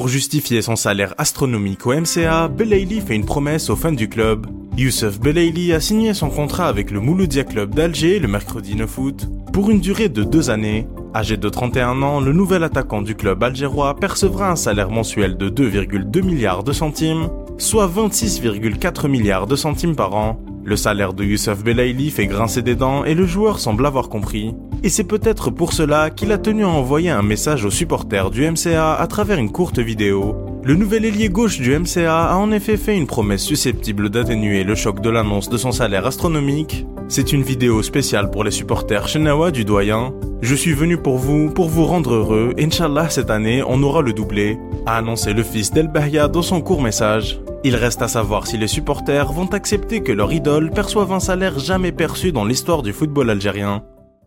Pour justifier son salaire astronomique au MCA, Belaïli fait une promesse aux fans du club. Youssef Belaïli a signé son contrat avec le Mouloudia Club d'Alger le mercredi 9 août pour une durée de deux années. Âgé de 31 ans, le nouvel attaquant du club algérois percevra un salaire mensuel de 2,2 milliards de centimes, soit 26,4 milliards de centimes par an. Le salaire de Youssef Belaïli fait grincer des dents et le joueur semble avoir compris. Et c'est peut-être pour cela qu'il a tenu à envoyer un message aux supporters du MCA à travers une courte vidéo. Le nouvel ailier gauche du MCA a en effet fait une promesse susceptible d'atténuer le choc de l'annonce de son salaire astronomique. C'est une vidéo spéciale pour les supporters chenawa du doyen. Je suis venu pour vous, pour vous rendre heureux, Inch'Allah cette année on aura le doublé, a annoncé le fils d'El Bahia dans son court message. Il reste à savoir si les supporters vont accepter que leur idole perçoive un salaire jamais perçu dans l'histoire du football algérien.